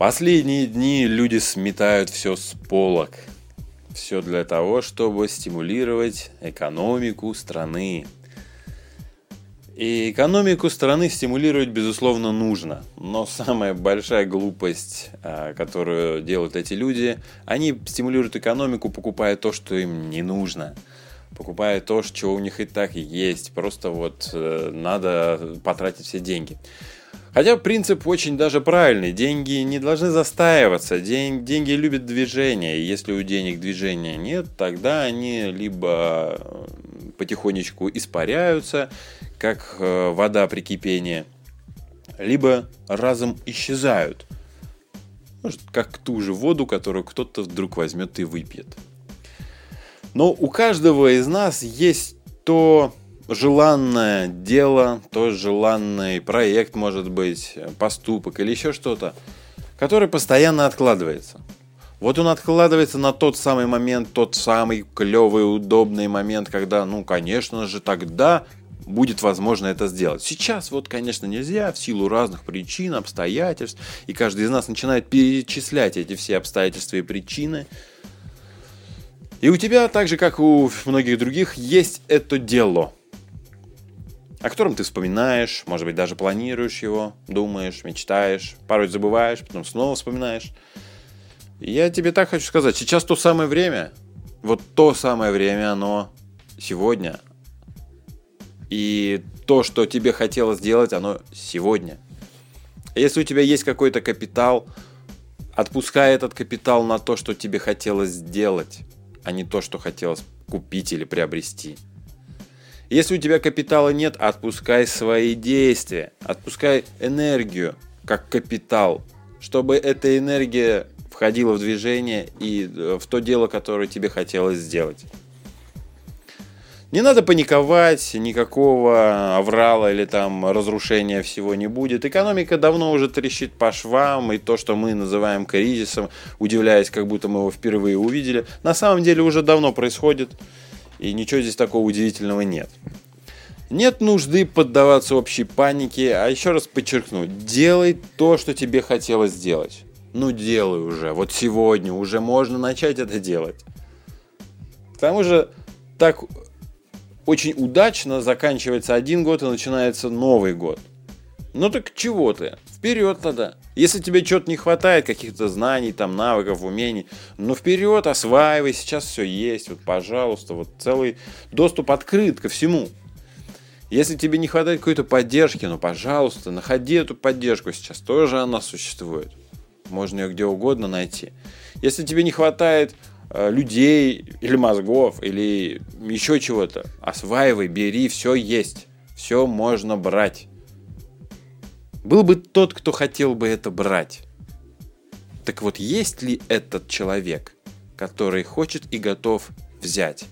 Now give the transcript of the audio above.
Последние дни люди сметают все с полок. Все для того, чтобы стимулировать экономику страны. И экономику страны стимулировать, безусловно, нужно. Но самая большая глупость, а, которую делают эти люди, они стимулируют экономику, покупая то, что им не нужно. Покупая то, что у них и так есть. Просто вот э, надо потратить все деньги. Хотя принцип очень даже правильный. Деньги не должны застаиваться. День, деньги любят движение. И если у денег движения нет, тогда они либо э, потихонечку испаряются, как э, вода при кипении, либо разом исчезают. Как ту же воду, которую кто-то вдруг возьмет и выпьет. Но у каждого из нас есть то, желанное дело, то желанный проект, может быть, поступок или еще что-то, который постоянно откладывается. Вот он откладывается на тот самый момент, тот самый клевый, удобный момент, когда, ну, конечно же, тогда будет возможно это сделать. Сейчас вот, конечно, нельзя в силу разных причин, обстоятельств, и каждый из нас начинает перечислять эти все обстоятельства и причины. И у тебя, так же как у многих других, есть это дело – о котором ты вспоминаешь, может быть, даже планируешь его, думаешь, мечтаешь, порой забываешь, потом снова вспоминаешь. я тебе так хочу сказать, сейчас то самое время, вот то самое время, оно сегодня. И то, что тебе хотелось сделать, оно сегодня. Если у тебя есть какой-то капитал, отпускай этот капитал на то, что тебе хотелось сделать, а не то, что хотелось купить или приобрести. Если у тебя капитала нет, отпускай свои действия, отпускай энергию как капитал, чтобы эта энергия входила в движение и э, в то дело, которое тебе хотелось сделать. Не надо паниковать, никакого аврала или там разрушения всего не будет. Экономика давно уже трещит по швам, и то, что мы называем кризисом, удивляясь, как будто мы его впервые увидели, на самом деле уже давно происходит. И ничего здесь такого удивительного нет. Нет нужды поддаваться общей панике, а еще раз подчеркну, делай то, что тебе хотелось сделать. Ну делай уже, вот сегодня уже можно начать это делать. К тому же так очень удачно заканчивается один год и начинается новый год. Ну так чего ты? Вперед тогда. Если тебе чего-то не хватает, каких-то знаний, там, навыков, умений, ну вперед, осваивай, сейчас все есть, вот, пожалуйста, вот целый доступ открыт ко всему. Если тебе не хватает какой-то поддержки, ну, пожалуйста, находи эту поддержку сейчас, тоже она существует. Можно ее где угодно найти. Если тебе не хватает людей или мозгов, или еще чего-то, осваивай, бери, все есть. Все можно брать. Был бы тот, кто хотел бы это брать. Так вот, есть ли этот человек, который хочет и готов взять?